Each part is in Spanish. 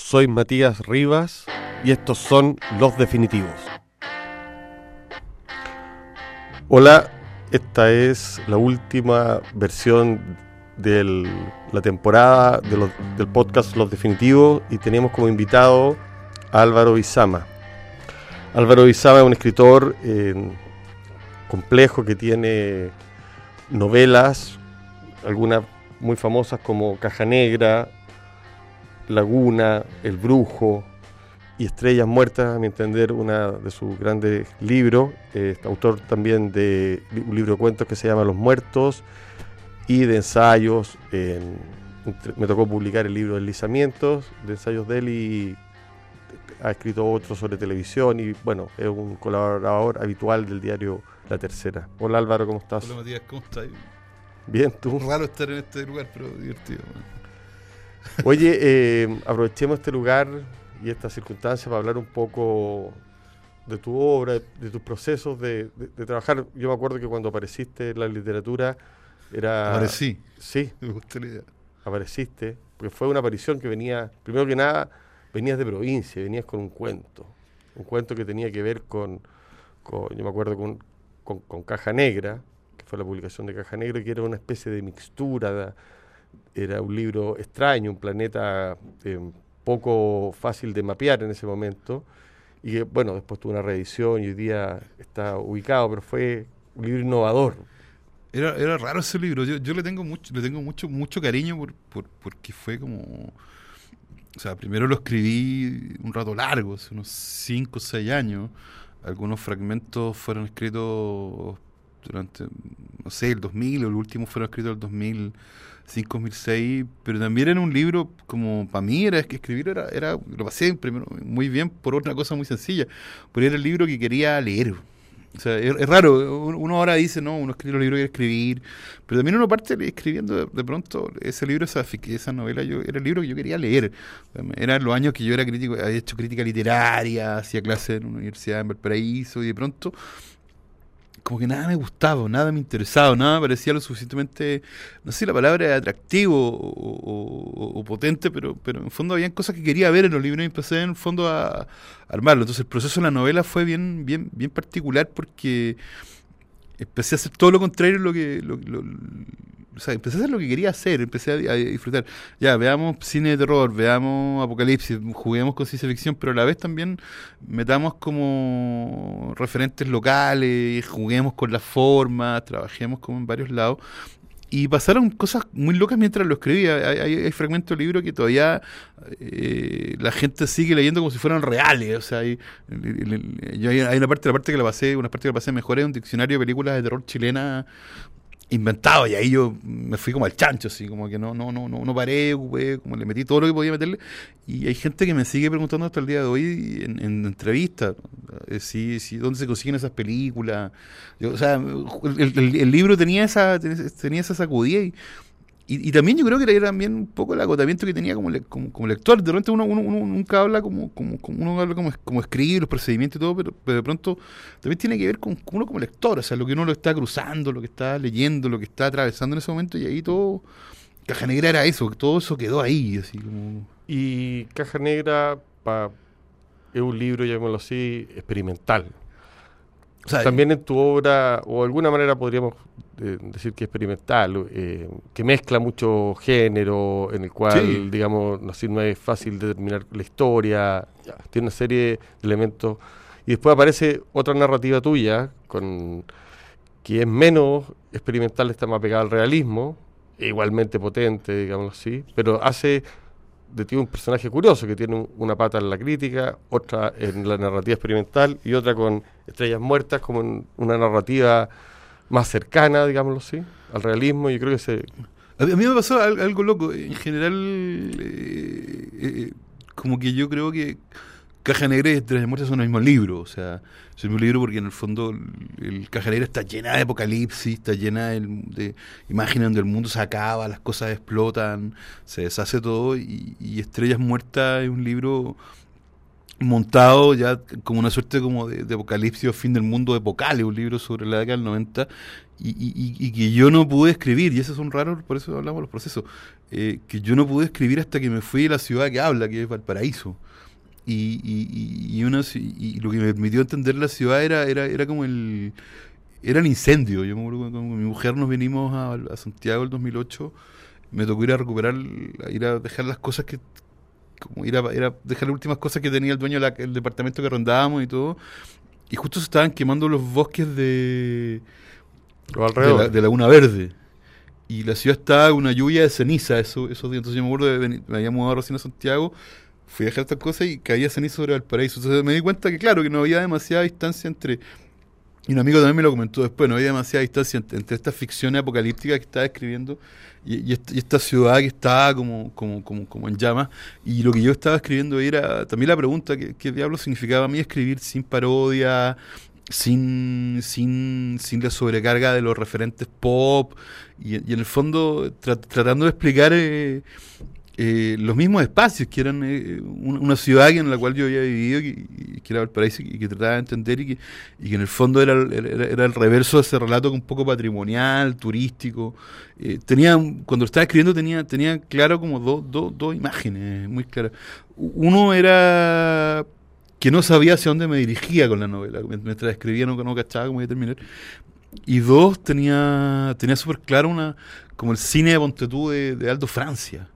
soy Matías Rivas y estos son Los Definitivos. Hola, esta es la última versión de la temporada del podcast Los Definitivos y tenemos como invitado a Álvaro Bizama. Álvaro Bizama es un escritor eh, complejo que tiene novelas, algunas muy famosas como Caja Negra, Laguna, El Brujo y Estrellas Muertas, a mi entender, una de sus grandes libros. autor también de un libro de cuentos que se llama Los Muertos y de ensayos. me tocó publicar el libro Deslizamientos, de ensayos de él y ha escrito otro sobre televisión y bueno, es un colaborador habitual del diario La Tercera. Hola Álvaro, ¿cómo estás? Hola Matías, ¿cómo estás? Bien, tú. Raro estar en este lugar, pero divertido. Oye, eh, aprovechemos este lugar y esta circunstancia para hablar un poco de tu obra, de tus procesos de, trabajar. Yo me acuerdo que cuando apareciste en la literatura era... Aparecí. Sí. Me gusta la idea. Apareciste, porque fue una aparición que venía, primero que nada, venías de provincia, venías con un cuento. Un cuento que tenía que ver con, yo me acuerdo, con, con, Caja Negra, que fue la publicación de Caja Negra, que era una especie de mixtura era un libro extraño, un planeta eh, poco fácil de mapear en ese momento, y bueno, después tuvo una reedición y hoy día está ubicado, pero fue un libro innovador. Era, era raro ese libro, yo, yo le tengo mucho, le tengo mucho, mucho cariño por, porque fue como... O sea, primero lo escribí un rato largo, hace unos 5 o 6 años. Algunos fragmentos fueron escritos durante, no sé, el 2000, o el último fueron escritos el 2000 5006, pero también era un libro como para mí era que escribir era, era lo pasé primero muy bien por otra cosa muy sencilla, porque era el libro que quería leer. O sea, es, raro, uno ahora dice, no, uno escribe los libros que quiere escribir, pero también uno parte escribiendo de, pronto ese libro, esa, novela, yo era el libro que yo quería leer. Eran los años que yo era crítico, había hecho crítica literaria, hacía clases en una universidad en Valparaíso, y de pronto como que nada me gustaba, nada me interesaba, nada me parecía lo suficientemente, no sé la palabra atractivo o, potente, pero, pero en fondo había cosas que quería ver en los libros y empecé en el fondo a, armarlo. Entonces el proceso de la novela fue bien, bien, bien particular porque empecé a hacer todo lo contrario lo que lo, empecé a hacer lo que quería hacer, empecé a, disfrutar. Ya, veamos cine de terror, veamos apocalipsis, juguemos con ciencia ficción, pero a la vez también metamos como referentes locales, juguemos con las formas, trabajemos como en varios lados. Y pasaron cosas muy locas mientras lo escribía. Hay, fragmentos del libro que todavía eh, la gente sigue leyendo como si fueran reales. O sea, hay, hay, una parte, la parte que la pasé, una parte que la pasé mejor es un diccionario de películas de terror chilena inventado y ahí yo me fui como al chancho, así como que no, no, no, no, no paré, como le metí todo lo que podía meterle. Y hay gente que me sigue preguntando hasta el día de hoy en, en entrevistas, eh, si, dónde se consiguen esas películas. Yo, o sea, el, el, libro tenía esa, tenía esa sacudida y y, también yo creo que era también un poco el agotamiento que tenía como, como, lector. De repente uno, nunca habla como, como, uno habla como, como escribir, los procedimientos y todo, pero, pero, de pronto también tiene que ver con uno como lector, o sea, lo que uno lo está cruzando, lo que está leyendo, lo que está atravesando en ese momento, y ahí todo, Caja Negra era eso, todo eso quedó ahí, así como... Y Caja Negra pa, es un libro, llamémoslo así, experimental. También en tu obra, o de alguna manera podríamos eh, decir que experimental, eh, que mezcla mucho género, en el cual, digamos, no, no es fácil determinar la historia, tiene una serie de elementos. Y después aparece otra narrativa tuya, con que es menos experimental, está más pegada al realismo, e igualmente potente, digamos así, pero hace de ti un personaje curioso que tiene una pata en la crítica, otra en la narrativa experimental y otra con Estrellas Muertas como en una narrativa más cercana, digámoslo así, al realismo. Yo creo que se... A mí me pasó algo, loco. En general, eh, eh, como que yo creo que Caja Negra y Estrellas Muertas son el mismo libro. O sea, es el mismo libro porque en el fondo el, Caja Negra está llena de apocalipsis, está llena de, imágenes donde el mundo se acaba, las cosas explotan, se deshace todo. Y, Estrellas Muertas es un libro montado ya como una suerte como de, apocalipsis o fin del mundo epocale, un libro sobre la década del 90, y, que yo no pude escribir, y eso es un raro, por eso hablamos de los procesos, eh, que yo no pude escribir hasta que me fui a la ciudad que habla, que es Valparaíso. Y, y, uno, y, lo que me permitió entender la ciudad era, era, era como el era el incendio. Yo me acuerdo con mi mujer nos vinimos a, a Santiago el 2008, me tocó ir a recuperar, ir a dejar las cosas que, como ir a, dejar las últimas cosas que tenía el dueño del departamento que rondábamos y todo. Y justo se estaban quemando los bosques de, de, la, de Laguna Verde. Y la ciudad estaba una lluvia de ceniza eso, esos días. Entonces yo me acuerdo de me había mudado recién a Santiago, fui a dejar estas cosas y caía ceniza sobre Valparaíso. Entonces me di cuenta que claro, que no había demasiada distancia entre... Y un amigo también me lo comentó después, no había demasiada distancia entre, entre estas ficciones apocalípticas que estaba escribiendo y, esta, ciudad que estaba como, como, como, como, en llamas. Y lo que yo estaba escribiendo era también la pregunta, ¿qué, qué diablo significaba a mí escribir sin parodia, sin, sin, sin la sobrecarga de los referentes pop? Y, en el fondo tratando de explicar... Eh, eh, los mismos espacios, que eran eh, una, ciudad en la cual yo había vivido, que, que era Valparaíso, y que trataba de entender y que, y que en el fondo era, era, el reverso de ese relato un poco patrimonial, turístico. Eh, tenía, cuando estaba escribiendo tenía, tenía claro como dos dos imágenes muy claras. Uno era que no sabía hacia dónde me dirigía con la novela, mientras escribía no, no cachaba cómo iba a terminar. Y dos, tenía, tenía súper claro una, como el cine de Pontetú de, de Aldo Francia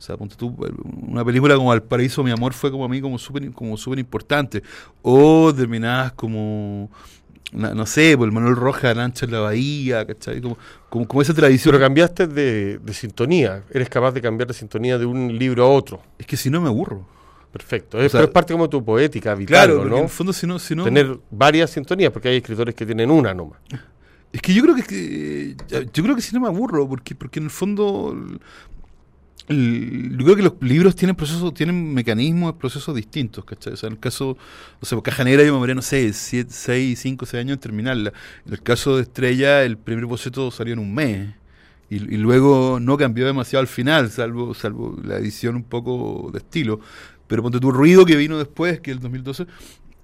o sea, ponte tú, una película como Al Paraíso, mi amor, fue como a mí como súper como super importante. O terminadas como, no, sé, por el Manuel Roja, Lancha en la Bahía, ¿cachai? Como, como, esa tradición. Pero cambiaste de, de, sintonía. Eres capaz de cambiar de sintonía de un libro a otro. Es que si no me aburro. Perfecto. Es, parte como tu poética vital, claro, ¿no? en el fondo si no, si no... Tener varias sintonías, porque hay escritores que tienen una nomás. Es que yo creo que, yo creo que si no me aburro, porque, porque en el fondo yo creo que los libros tienen procesos, tienen mecanismos, procesos distintos, ¿cachai? O sea, en el caso, o sea, Caja Negra yo me moría, no sé, 6, 5, 6 años en terminarla. En el caso de Estrella, el primer boceto salió en un mes. Y, y, luego no cambió demasiado al final, salvo, salvo la edición un poco de estilo. Pero ponte tu ruido que vino después, que el 2012,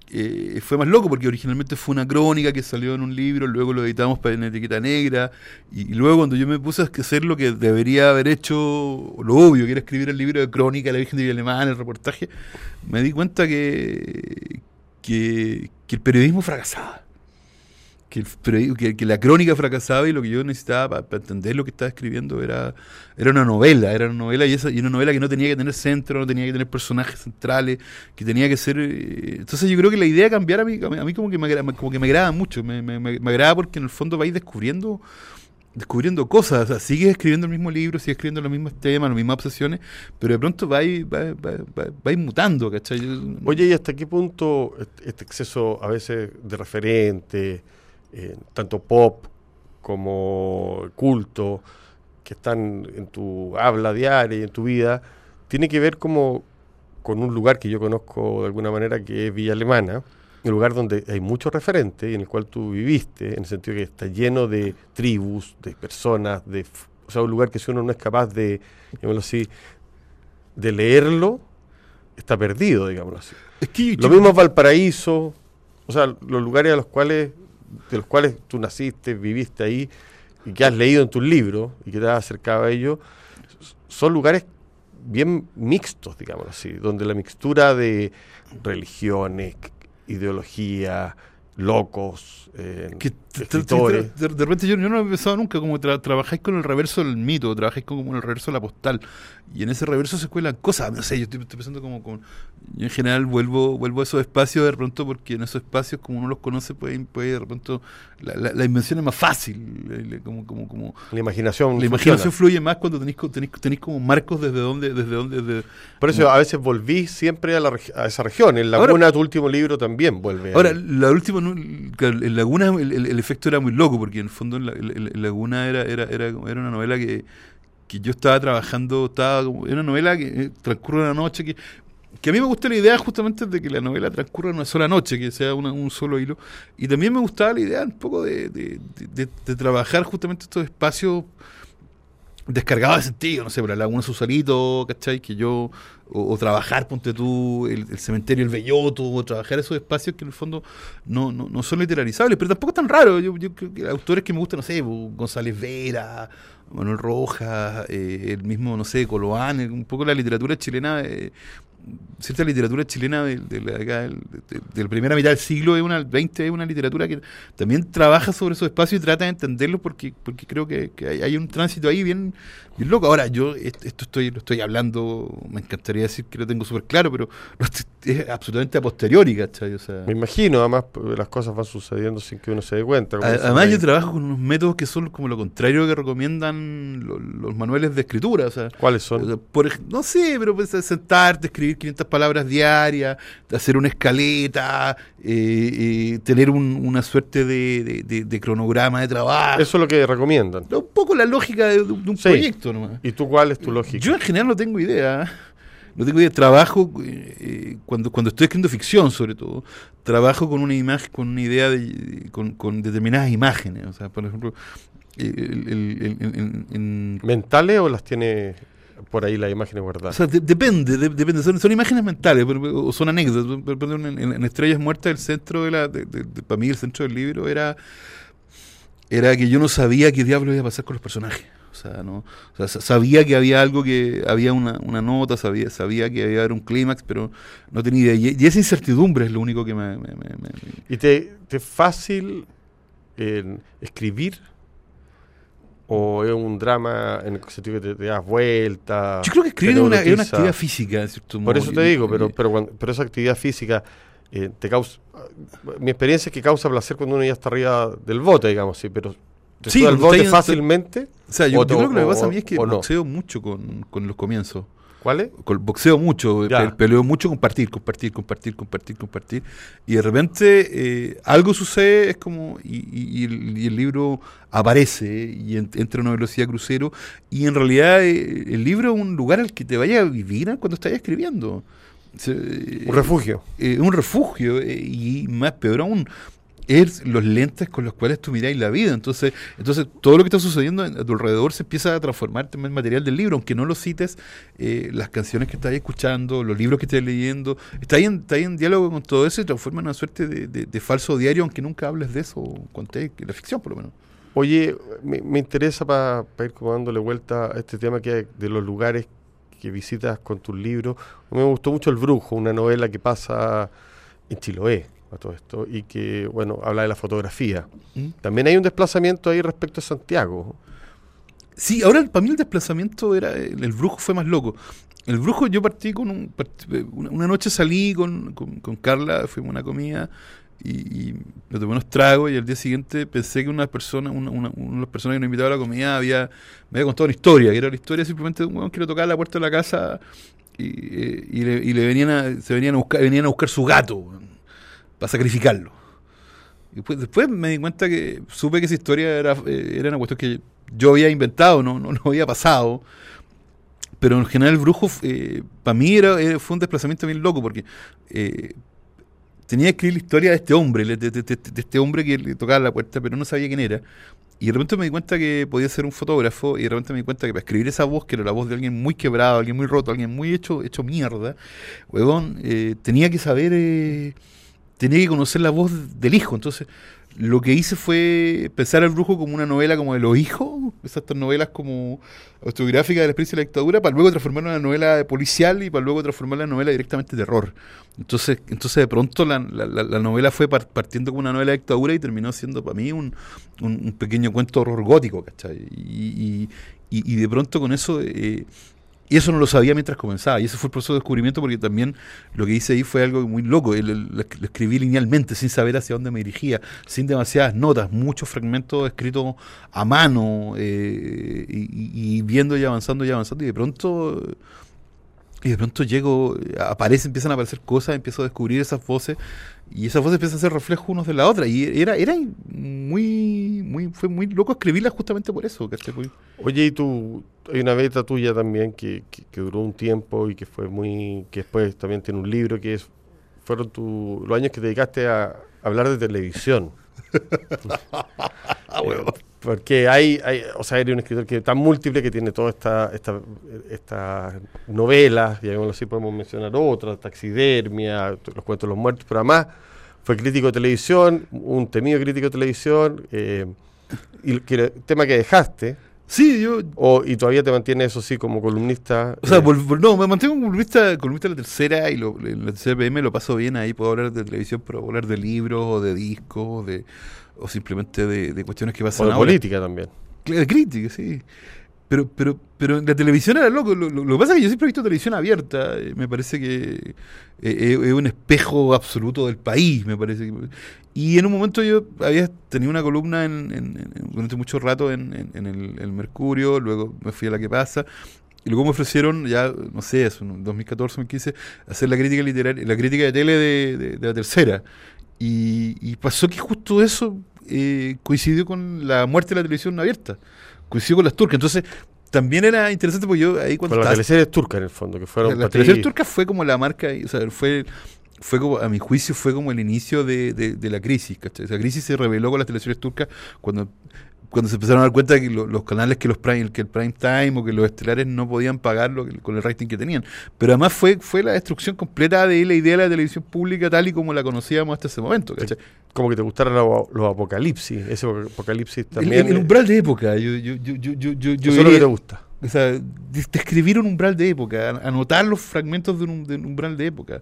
eh, fue más loco porque originalmente fue una crónica que salió en un libro, luego lo editamos para una etiqueta negra y, luego cuando yo me puse a hacer lo que debería haber hecho, lo obvio, que era escribir el libro de crónica la Virgen de Alemán, el reportaje, me di cuenta que, que el periodismo fracasaba que, que, la crónica fracasaba y lo que yo necesitaba para, entender lo que estaba escribiendo era, era una novela, era una novela y, esa, y una novela que no tenía que tener centro, no tenía que tener personajes centrales, que tenía que ser... Eh, entonces yo creo que la idea de cambiar a mí, a mí como, que me, como que me agrada mucho, me, me, me, agrada porque en el fondo vais descubriendo descubriendo cosas, o sea, sigues escribiendo el mismo libro, sigues escribiendo los mismos temas, las mismas obsesiones, pero de pronto vais, vais, mutando, ¿cachai? Oye, ¿y hasta qué punto este exceso a veces de referente, eh, tanto pop como culto, que están en tu habla diaria y en tu vida, tiene que ver como con un lugar que yo conozco de alguna manera que es Villa Alemana, un lugar donde hay muchos referentes y en el cual tú viviste, en el sentido que está lleno de tribus, de personas, de, o sea, un lugar que si uno no es capaz de, digámoslo así, de leerlo, está perdido, digámoslo así. Lo mismo es Valparaíso, o sea, los lugares a los cuales de los cuales tú naciste, viviste ahí y que has leído en tus libros y que te has acercado a ellos, son lugares bien mixtos, digamos así, donde la mixtura de religiones, ideología, locos, eh, escritores. De, repente yo, no he pensado nunca como trabajáis con el reverso del mito, trabajáis con, el reverso de la postal, y en ese reverso se cuelan cosas, no sé, yo estoy, pensando como, como, yo en general vuelvo vuelvo a esos espacios de pronto porque en esos espacios como uno los conoce puede, puede de pronto la, la, invención es más fácil como como como la imaginación la imaginación fluye más cuando tenéis, tenéis, tenéis como marcos desde donde desde donde por eso a veces volví siempre a, la, a esa región en Laguna tu último libro también vuelve ahora la última en Laguna el, efecto era muy loco porque en el fondo en, Laguna era, era era era una novela que que yo estaba trabajando, estaba como, era una novela que eh, transcurre una noche, que que a mí me gusta la idea justamente de que la novela transcurra una sola noche, que sea un solo hilo. Y también me gustaba la idea un poco de, de, trabajar justamente estos espacios descargado de sentido, no sé, por la Laguna Susalito, ¿cachai? Que yo, o, trabajar, ponte tú, el, cementerio El Belloto, o trabajar esos espacios que en el fondo no, no, no son literarizables, pero tampoco es tan raro. Yo, creo que autores que me gustan, no sé, González Vera, Manuel Rojas, eh, el mismo, no sé, Coloán, un poco la literatura chilena. Eh, cierta literatura chilena de, la, primera mitad del siglo es una, 20 es una literatura que también trabaja sobre esos espacios y trata de entenderlos porque, porque creo que, hay, un tránsito ahí bien, bien loco. Ahora, yo esto estoy, lo estoy hablando, me encantaría decir que lo tengo súper claro, pero es absolutamente a posteriori, ¿cachai? O sea, me imagino, además las cosas van sucediendo sin que uno se dé cuenta. Además, yo trabajo con unos métodos que son como lo contrario que recomiendan los, manuales de escritura. O sea, ¿Cuáles son? Por, no sé, pero pues, sentarte, escribir 500 palabras diarias, hacer una escaleta, eh, eh, tener una suerte de, cronograma de trabajo. Eso es lo que recomiendan. Un poco la lógica de, un proyecto nomás. ¿Y tú cuál es tu lógica? Yo en general no tengo idea. No tengo idea. Trabajo, eh, cuando, cuando estoy escribiendo ficción sobre todo, trabajo con una imagen, con una idea, de, con, determinadas imágenes. O sea, por ejemplo... ¿Mentales o las tiene por ahí las imágenes guardadas. O sea, depende, depende. Son, imágenes mentales o son anécdotas. En, Estrellas Muertas, el centro de la. para mí, el centro del libro era. Era que yo no sabía qué diablo iba a pasar con los personajes. O sea, no, o sea, sabía que había algo que había una, una nota, sabía, sabía que había un clímax, pero no tenía idea. Y, esa incertidumbre es lo único que me. ¿Y te, te es fácil escribir ¿O es un drama en el sentido que te, das vuelta? Yo creo que escribir es una, actividad física, Por eso te digo, pero, pero, pero esa actividad física eh, te causa. Mi experiencia es que causa placer cuando uno ya está arriba del bote, digamos, sí, pero ¿te sí, el bote fácilmente? O sea, yo, creo que lo que pasa a mí es que boxeo mucho con, con los comienzos. ¿Cuál boxeo mucho, peleo mucho, compartir, compartir, compartir, compartir, compartir. Y de repente eh, algo sucede, es como, y, el, libro aparece y entra a una velocidad crucero. Y en realidad eh, el libro es un lugar al que te vaya a vivir cuando estás escribiendo. un refugio. Eh, un refugio, y más peor aún, es los lentes con los cuales tú miráis la vida. Entonces, entonces todo lo que está sucediendo a tu alrededor se empieza a transformar en material del libro, aunque no lo cites, eh, las canciones que estás escuchando, los libros que estás leyendo, está ahí en, en diálogo con todo eso y transforma en una suerte de, falso diario, aunque nunca hables de eso, conté la ficción por lo menos. Oye, me, interesa para ir como dándole vuelta a este tema que de los lugares que visitas con tus libros. Me gustó mucho El Brujo, una novela que pasa en Chiloé a todo esto y que, bueno, habla de la fotografía. ¿Mm? También hay un desplazamiento ahí respecto a Santiago. Sí, ahora para mí el desplazamiento era, el, brujo fue más loco. El brujo yo partí con un, una noche salí con, con, Carla, fuimos a una comida y, me tomé unos tragos y al día siguiente pensé que una persona, una, una, de las personas que nos invitaba a la comida había, me había contado una historia, que era la historia simplemente de un weón que le tocaba la puerta de la casa y, eh, y, le, y le, venían a, se venían a buscar, venían a buscar su gato para sacrificarlo. Y después, me di cuenta que supe que esa historia era, eh, era una cuestión que yo había inventado, no, no, había pasado. Pero en general el brujo, eh, para mí era, fue un desplazamiento bien loco, porque eh, tenía que escribir la historia de este hombre, de, de, este hombre que le tocaba la puerta, pero no sabía quién era. Y de repente me di cuenta que podía ser un fotógrafo, y de repente me di cuenta que para escribir esa voz, que era la voz de alguien muy quebrado, alguien muy roto, alguien muy hecho, hecho mierda, huevón, tenía que saber tenía que conocer la voz del hijo. Entonces, lo que hice fue pensar al brujo como una novela como de los hijos, esas novelas como autobiográficas de la experiencia de la dictadura, para luego transformarla en una novela policial y para luego transformarla en una novela directamente de terror. Entonces, entonces de pronto la, novela fue partiendo como una novela de dictadura y terminó siendo para mí un, pequeño cuento horror gótico, ¿cachai? Y, y, de pronto con eso... Eh, y eso no lo sabía mientras comenzaba. Y ese fue el proceso de descubrimiento porque también lo que hice ahí fue algo muy loco. Lo, escribí linealmente, sin saber hacia dónde me dirigía, sin demasiadas notas, muchos fragmentos escritos a mano eh, y, viendo y avanzando y avanzando. Y de pronto... Y de pronto llego, aparece, empiezan a aparecer cosas, empiezo a descubrir esas voces y esas voces empiezan a ser reflejos unos de la otra. Y era, era muy, muy, fue muy loco escribirlas justamente por eso. Oye, y tú, hay una beta tuya también que, que, duró un tiempo y que fue muy, que después también tiene un libro que es, fueron tu, los años que te dedicaste a hablar de televisión. Ah, Porque hay, hay, o sea, eres un escritor que tan múltiple que tiene todas estas esta, estas novelas, y así podemos mencionar otras, Taxidermia, Los Cuentos de los Muertos, pero además fue crítico de televisión, un temido crítico de televisión, eh, y el tema que dejaste, Sí, yo. O, y todavía te mantienes, eso sí, como columnista. O sea, eh, no, me mantengo como columnista, columnista de la tercera y lo, en la tercera PM lo paso bien ahí. Puedo hablar de televisión, pero hablar de libros o de discos de, o simplemente de, cuestiones que pasan o de política también. De crítica, sí. Pero, pero, pero la televisión era loco. Lo, que pasa es que yo siempre he visto televisión abierta. Me parece que eh, es un espejo absoluto del país, me parece. Y en un momento yo había tenido una columna en, durante mucho rato en, el, Mercurio, luego me fui a la que pasa. Y luego me ofrecieron, ya, no sé, eso, en 2014, 2015, hacer la crítica literaria, la crítica de tele de, la tercera. Y, pasó que justo eso eh, coincidió con la muerte de la televisión abierta coincidió con las turcas. Entonces, también era interesante porque yo ahí cuando. Pero la teleserie turca en el fondo, que fueron. La, la turca fue como la marca, o sea, fue. Fue como, a mi juicio, fue como el inicio de, de, la crisis. ¿cachai? Esa crisis se reveló con las teleseries turcas cuando cuando se empezaron a dar cuenta de que los canales que los prime, que el prime time o que los estelares no podían pagarlo con el rating que tenían. Pero además fue, fue la destrucción completa de la idea de la televisión pública tal y como la conocíamos hasta ese momento. Como que te gustaran los, apocalipsis, ese apocalipsis también. El, umbral de época, yo, yo, yo, yo, yo, Eso es lo que te gusta. O sea, describir un umbral de época, anotar los fragmentos de un, umbral de época.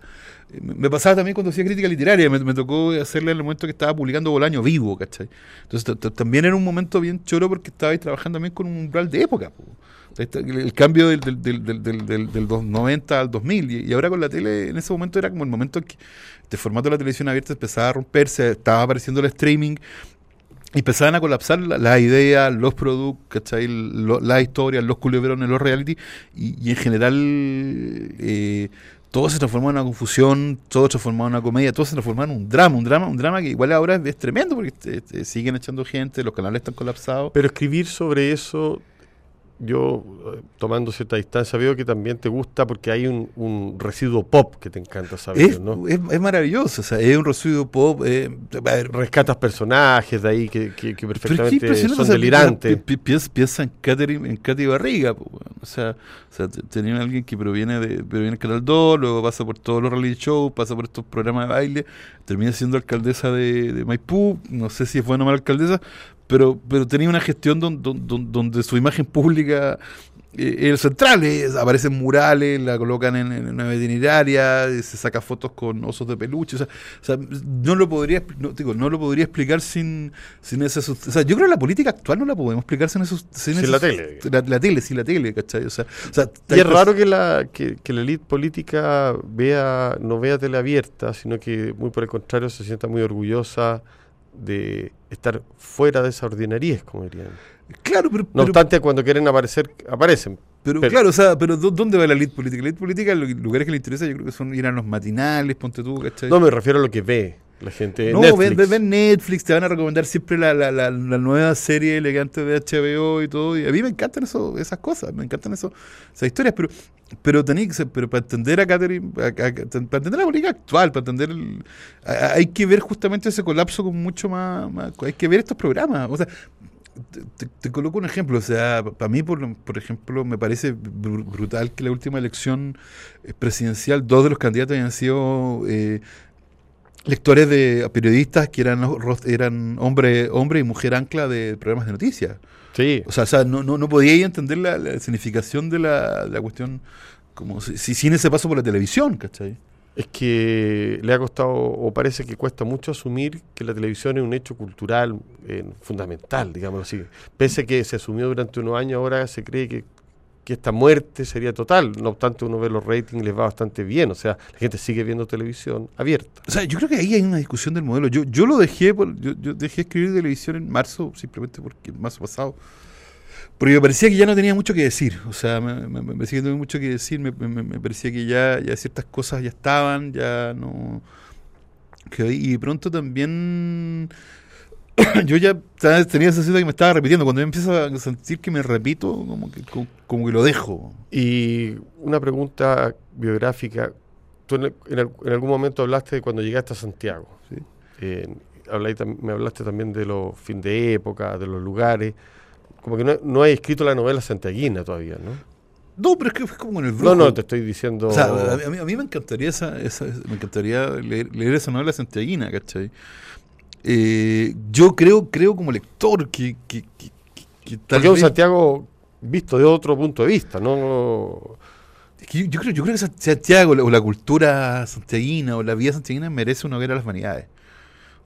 Eh, me pasaba también cuando hacía crítica literaria, me, tocó hacerle en el momento que estaba publicando Bolaño vivo, ¿cachai? Entonces también era un momento bien choro porque estabais trabajando también con un umbral de época. El, cambio del, del, del, del, del 90 al 2000 y, ahora con la tele en ese momento era como el momento en que este formato de la televisión abierta empezaba a romperse, estaba apareciendo el streaming empezaban a colapsar las ideas, los productos, las historias, los culebrones, los reality, y, en general eh, todo se transformó en una confusión, todo se transformó en una comedia, todo se transformó en un drama, un drama, un drama que igual ahora es, tremendo porque siguen echando gente, los canales están colapsados. Pero escribir sobre eso yo, eh, tomando cierta distancia, veo que también te gusta porque hay un, residuo pop que te encanta saber, es, ¿no? Es, maravilloso, o sea, es un residuo pop. Eh, rescatas personajes de ahí que, perfectamente son delirantes. Piensa, en Catherine, en Katy Barriga, o sea, o sea tenía alguien que proviene de proviene del Canal 2, luego pasa por todos los reality shows, pasa por estos programas de baile, termina siendo alcaldesa de, de Maipú, no sé si es buena o mala alcaldesa, pero, pero tenía una gestión donde, donde, su imagen pública eh, es central, aparecen murales, la colocan en, una veterinaria, se saca fotos con osos de peluche, o sea, no lo podría no, digo, no lo podría explicar sin, sin esa o sea, yo creo que la política actual no la podemos explicar sin esos sin, la tele. La, tele, sin la tele, ¿cachai? O sea, y es raro que la que, que la élite política vea no vea tele abierta, sino que muy por el contrario se sienta muy orgullosa de estar fuera de esa ordinariez, como dirían. Claro, pero, no obstante, cuando quieren aparecer, aparecen. Pero, claro, o sea, pero ¿dónde va la elite política? La elite política, los lugares que le interesa, yo creo que son ir a los matinales, ponte tú, ¿cachai? No, me refiero a lo que ve la gente. No, Netflix. Ven, Netflix, te van a recomendar siempre la, la, la, nueva serie elegante de HBO y todo. Y a mí me encantan eso, esas cosas, me encantan eso, esas historias, pero pero pero para entender a Catherine, para entender la política actual, para entender hay que ver justamente ese colapso con mucho más, hay que ver estos programas, o sea, te, coloco un ejemplo, o sea, para mí, por, por ejemplo, me parece brutal que la última elección eh, presidencial, dos de los candidatos hayan sido eh, lectores de periodistas que eran, eran hombre, hombre y mujer ancla de programas de noticias. Sí. O sea, no, no, no podía entender la, significación de la, la cuestión como si, sin ese paso por la televisión, ¿cachai? Es que le ha costado, o parece que cuesta mucho asumir que la televisión es un hecho cultural eh, fundamental, digamos así. Pese a que se asumió durante unos años, ahora se cree que que esta muerte sería total. No obstante, uno ve los ratings les va bastante bien. O sea, la gente sigue viendo televisión abierta. O sea, yo creo que ahí hay una discusión del modelo. Yo, yo lo dejé, yo, yo dejé escribir televisión en marzo, simplemente porque en marzo pasado. Porque me parecía que ya no tenía mucho que decir. O sea, me, me, parecía que no tenía mucho que decir. Me, me, parecía que ya, ya ciertas cosas ya estaban, ya no. Que, y pronto también yo ya tenía esa sensación que me estaba repitiendo. Cuando yo empiezo a sentir que me repito, como que, como, que lo dejo. Y una pregunta biográfica. Tú en, algún momento hablaste de cuando llegaste a Santiago. me hablaste también de los fin de época, de los lugares. Como que no, no hay escrito la novela santiaguina todavía, ¿no? No, pero es que es como en el brujo. No, no, te estoy diciendo... O sea, a mí, a mí me encantaría esa, esa, me encantaría leer, leer esa novela santiaguina, ¿cachai? Eh, yo creo, creo como lector que, que, que, que tal Porque vez... un Santiago visto de otro punto de vista, ¿no? yo, creo, yo creo que Santiago, o la cultura santiaguina, o la vida santiaguina merece una hoguera a las vanidades.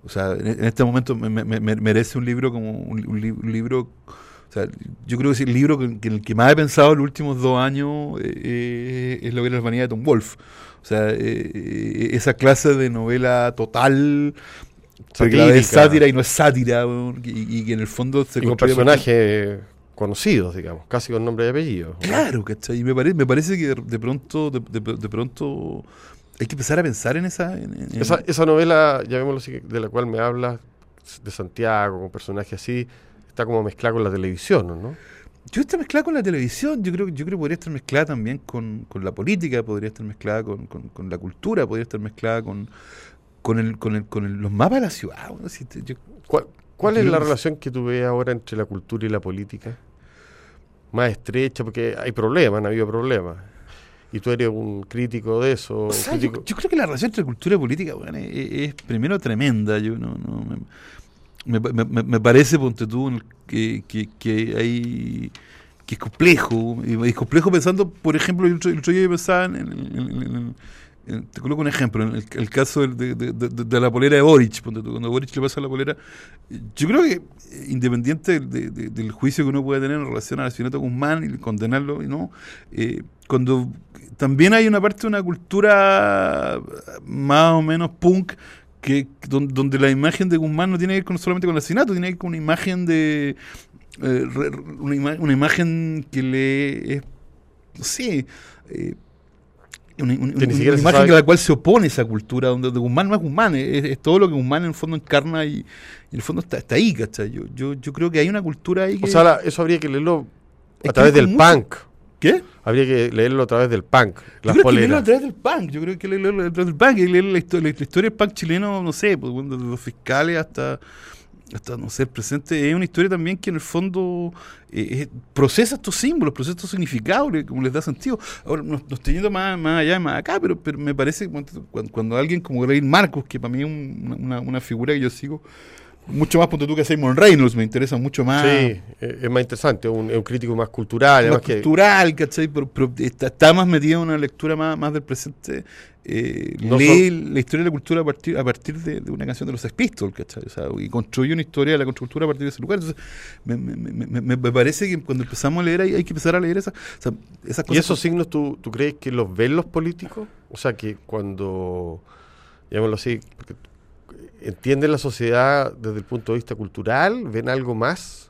O sea, en, este momento me, me, merece un libro como un, un, libro... O sea, yo creo que es el libro que, en el que más he pensado en los últimos dos años eh, es La hoguera de las vanidades de Tom Wolf. O sea, eh, esa clase de novela total porque es sátira y no es sátira, y, que en el fondo se y con personajes conocidos, digamos, casi con nombre y apellido. Claro, ¿cachai? Y me, me parece que de, pronto, de, pronto hay que empezar a pensar en esa... Esa, esa, novela, llamémoslo así, de la cual me hablas, de Santiago, con personajes así, está como mezclada con la televisión, ¿no? Yo está mezclada con la televisión, yo creo, yo creo que podría estar mezclada también con, con la política, podría estar mezclada con, con, con la cultura, podría estar mezclada con, con, el, con, el, con los mapas de la ciudad. ¿Cuál, es la relación que tú ves ahora entre la cultura y la política? Más estrecha, porque hay problemas, han habido problemas. Y tú eres un crítico de eso. yo, creo que la relación entre cultura y política es, primero tremenda. Yo no, no me, me, me, parece, ponte tú, que, que, que hay que es complejo, y es complejo pensando, por ejemplo, el otro, día pensaba en, en, te coloco un ejemplo, en el, caso de, de, la polera de Boric, cuando Boric le pasa la polera, yo creo que independiente del juicio que uno puede tener en relación al asesinato de Guzmán y condenarlo, ¿no? Eh, cuando también hay una parte de una cultura más o menos punk que donde, la imagen de Guzmán no tiene que ver con, solamente con el asesinato, tiene que ver con una imagen de eh, una, imagen que le es no sé eh, una, imagen a la cual se opone esa cultura, donde Guzmán no es Guzmán, es, todo lo que Guzmán en el fondo encarna y, en el fondo está, está ahí, ¿cachai? Yo, yo, yo, creo que hay una cultura ahí que... O sea, eso habría que leerlo a través del punk. ¿Qué? Habría que leerlo a través del punk. Yo creo que leerlo a través del punk. Yo creo que leerlo a través del punk. Y leer la, historia, la historia del punk chileno, no sé, pues, desde los fiscales hasta hasta no ser presente, es una historia también que en el fondo eh, procesa estos símbolos, procesa estos significados, como les da sentido. Ahora, no, estoy yendo más, más allá, más acá, pero, pero me parece cuando, cuando, alguien como Greg Marcos, que para mí es una, una, figura que yo sigo, mucho más punto tú que Simon Reynolds, me interesa mucho más. Sí, eh, es más interesante, es un, crítico más cultural. Más cultural, ¿cachai? Pero, está, más metido en una lectura más, más del presente eh, lee la historia de la cultura a partir, a partir de, una canción de los Sex Pistols, ¿cachai? O sea, y construye una historia de la cultura a partir de ese lugar. Entonces, me, me, me, parece que cuando empezamos a leer hay, hay que empezar a leer esa, esas cosas. ¿Y esos signos tú, tú crees que los ven los políticos? O sea, que cuando, llamémoslo así, entienden la sociedad desde el punto de vista cultural, ven algo más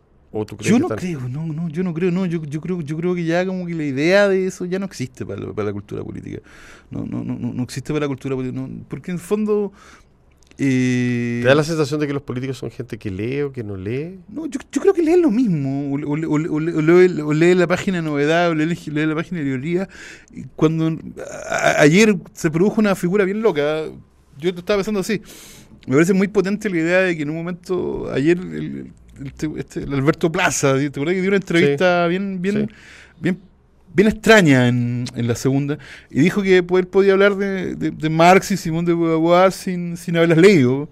yo no creo, no, no, yo no creo, no, yo, yo creo, yo creo que ya como que la idea de eso ya no existe para, la cultura política. No, no, no, no existe para la cultura política, porque en el fondo eh, ¿Te da la sensación de que los políticos son gente que lee o que no lee? No, yo, yo creo que leen lo mismo. O, lee, la página de novedad, o lee, la página de librería. Cuando ayer se produjo una figura bien loca, yo estaba pensando así. Me parece muy potente la idea de que en un momento, ayer, el, este, este, Alberto Plaza, ¿te acuerdas que dio una entrevista bien, bien, bien, bien extraña en, en, la segunda? Y dijo que él podía hablar de, de, Marx y Simón de Beauvoir sin, sin haberlas leído.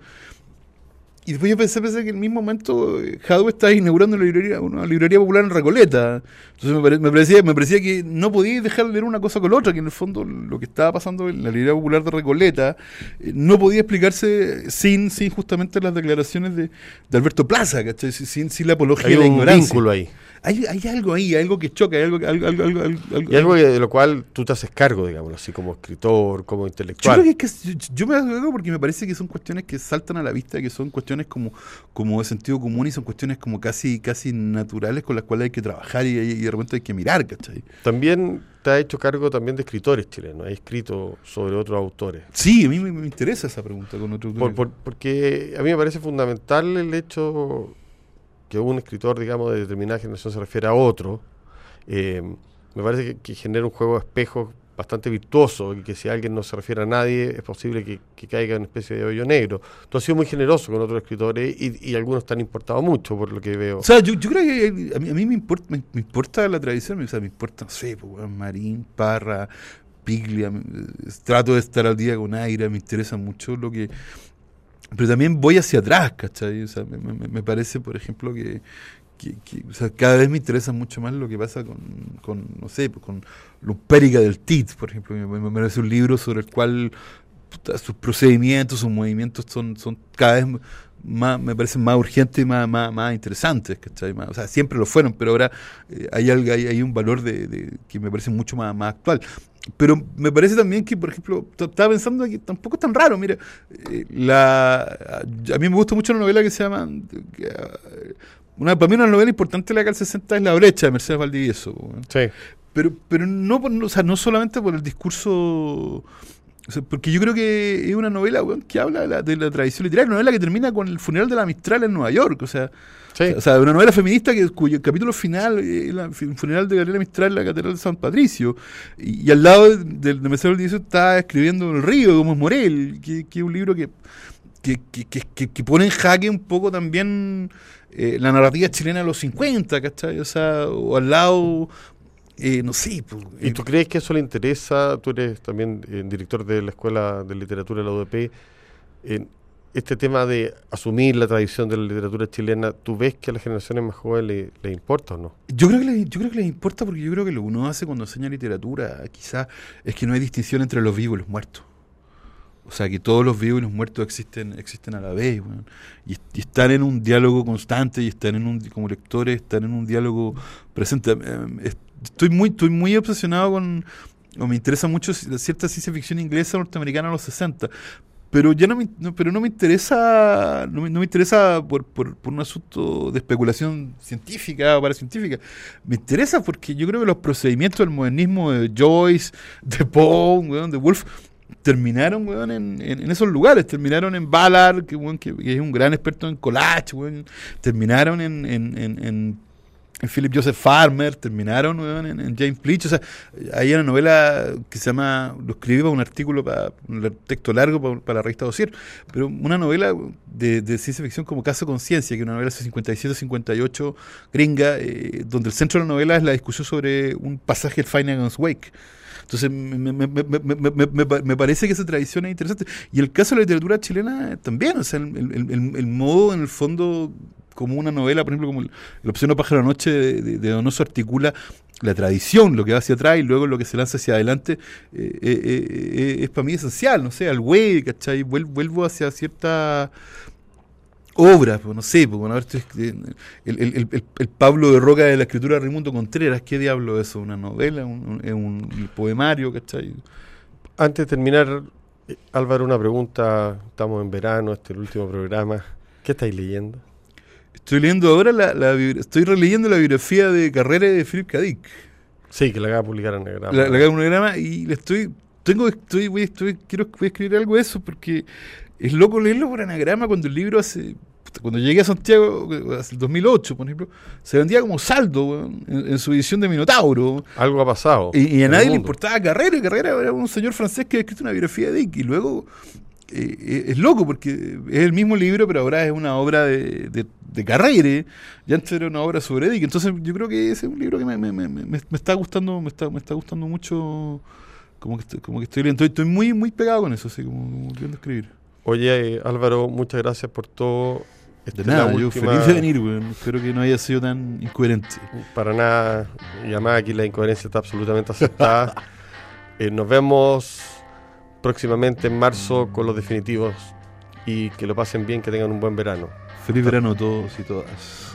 Y después yo pensé, pensé que en el mismo momento eh, Jadwe estaba inaugurando una librería, una librería popular en Recoleta. Entonces me, parecía, me parecía que no podía dejar de leer una cosa con la otra, que en el fondo lo que estaba pasando en la librería popular de Recoleta eh, no podía explicarse sin, sin justamente las declaraciones de, de Alberto Plaza, ¿cachai? Sin, sin la apología de la ignorancia. vínculo ahí. Hay, hay, algo ahí, algo que choca, hay algo, algo, algo, algo, y algo de lo cual tú te haces cargo, digamos, así como escritor, como intelectual. Yo, que, yo, me hago cargo porque me parece que son cuestiones que saltan a la vista, que son cuestiones como, como de sentido común y son cuestiones como casi, casi naturales con las cuales hay que trabajar y, y de repente hay que mirar, ¿cachai? También te ha hecho cargo también de escritores chilenos, has escrito sobre otros autores. Sí, a mí me, interesa esa pregunta con otros porque a mí me parece fundamental el hecho que un escritor, digamos, de determinada generación se refiere a otro, eh, me parece que, genera un juego de espejos bastante virtuoso y que si alguien no se refiere a nadie es posible que, caiga en una especie de hoyo negro. Tú has sido muy generoso con otros escritores y, algunos te han importado mucho por lo que veo. O sea, yo, creo que a mí, me, importa, me, importa la tradición, o sea, me importa, no sé, pues, Marín, Parra, Piglia, trato de estar al día con Aira, me interesa mucho lo que... Pero también voy hacia atrás, ¿cachai? O sea, me parece, por ejemplo, que, cada vez me interesa mucho más lo que pasa con, no sé, pues, con Lupérica del TIT, por ejemplo. Me, parece un libro sobre el cual sus procedimientos, sus movimientos son, son cada vez más, me parecen más urgentes y más, más, más interesantes, o sea, siempre lo fueron, pero ahora eh, hay, algo, hay, hay, un valor de, que me parece mucho más actual. Pero me parece también que, por ejemplo, estaba pensando que tampoco es tan raro. Mira, eh, la, a mí me gusta mucho una novela que se llama una, para mí una novela importante de la del 60 es La brecha de Mercedes Valdivieso. Sí. Pero, pero no, o sea, no solamente por el discurso... porque yo creo que es una novela que habla de la, de la, tradición literaria, una novela que termina con el funeral de la Mistral en Nueva York, o sea, o sea una novela feminista que, cuyo capítulo final es el funeral de Gabriela Mistral en la Catedral de San Patricio, y, al lado de, de, de Mercedes Valdivieso está escribiendo El río, como es Morel, que, que es un libro que, que, que, que, pone en jaque un poco también eh, la narrativa chilena de los 50, ¿cachai? O sea, o al lado, eh, no sé. Pues, ¿Y tú crees que eso le interesa? Tú eres también eh, director de la Escuela de Literatura de la UDP. En este tema de asumir la tradición de la literatura chilena, ¿tú ves que a las generaciones más jóvenes les importa o no? Yo creo, que les, yo creo que les importa porque yo creo que lo que uno hace cuando enseña literatura quizás es que no hay distinción entre los vivos y los muertos. O sea, que todos los vivos y los muertos existen, existen a la vez, y, están en un diálogo constante, y están en un, como lectores, están en un diálogo presente. Eh, estoy muy, estoy muy obsesionado con, o me interesa mucho cierta ciencia ficción inglesa norteamericana de los 60, pero ya no me, pero no me interesa no me, interesa por, por, por, un asunto de especulación científica o paracientífica me interesa porque yo creo que los procedimientos del modernismo de Joyce de Poe de Wolf terminaron, weón, en, en, esos lugares. Terminaron en Ballard, que, que, es un gran experto en collage, weón. Terminaron en, en, Philip Joseph Farmer, terminaron, weón, en, James Bleach. O sea, hay una novela que se llama, lo escribí para un artículo, para un texto largo para, la revista Dossier, pero una novela de, ciencia ficción como Caso Conciencia, que es una novela de 57-58 gringa, eh, donde el centro de la novela es la discusión sobre un pasaje del Finnegan's Wake entonces, me, parece que esa tradición es interesante. Y el caso de la literatura chilena también, o sea, el, modo, en el fondo, como una novela, por ejemplo, como El Opción Pájaro Noche de, de, Donoso articula la tradición, lo que va hacia atrás y luego lo que se lanza hacia adelante, eh, eh, eh, es para mí esencial, no sé, al güey, ¿cachai? Vuelvo hacia cierta obras, pues, no sé, pues, bueno, el, el, el, el, Pablo de Roca de la escritura de Raimundo Contreras, ¿qué diablo es eso? ¿Una novela? ¿Un, un, poemario? ¿Cachai? Antes de terminar, Álvaro, una pregunta, estamos en verano, este es el último programa, ¿qué estáis leyendo? Estoy leyendo ahora, la, la estoy releyendo la biografía de carrera de Philip K. Dick. Sí, que la acaba de publicar en Anagrama. La, la acaba de Anagrama y le estoy, tengo, estoy, voy, estoy, quiero voy a escribir algo de eso porque es loco leerlo por anagrama cuando el libro hace. Cuando llegué a Santiago, hace el 2008, por ejemplo, se vendía como saldo en, su edición de Minotauro. Algo ha pasado. Y, a nadie le importaba Carrera. Carrera era un señor francés que ha escrito una biografía de Dick. Y luego eh, eh, es loco porque es el mismo libro, pero ahora es una obra de, de, de Carrera. Ya antes era una obra sobre Dick. Entonces yo creo que ese es un libro que me, me, me, me está gustando me está, me está gustando mucho. Como que estoy, como que estoy leyendo. Estoy, muy, muy pegado con eso, así como, como queriendo escribir. Oye, Álvaro, muchas gracias por todo. Esta de nada, yo feliz de venir, weón. Espero que no haya sido tan incoherente. Para nada, y además aquí la incoherencia está absolutamente aceptada. Eh, nos vemos próximamente en marzo con los definitivos y que lo pasen bien, que tengan un buen verano. Feliz verano a todos y todas.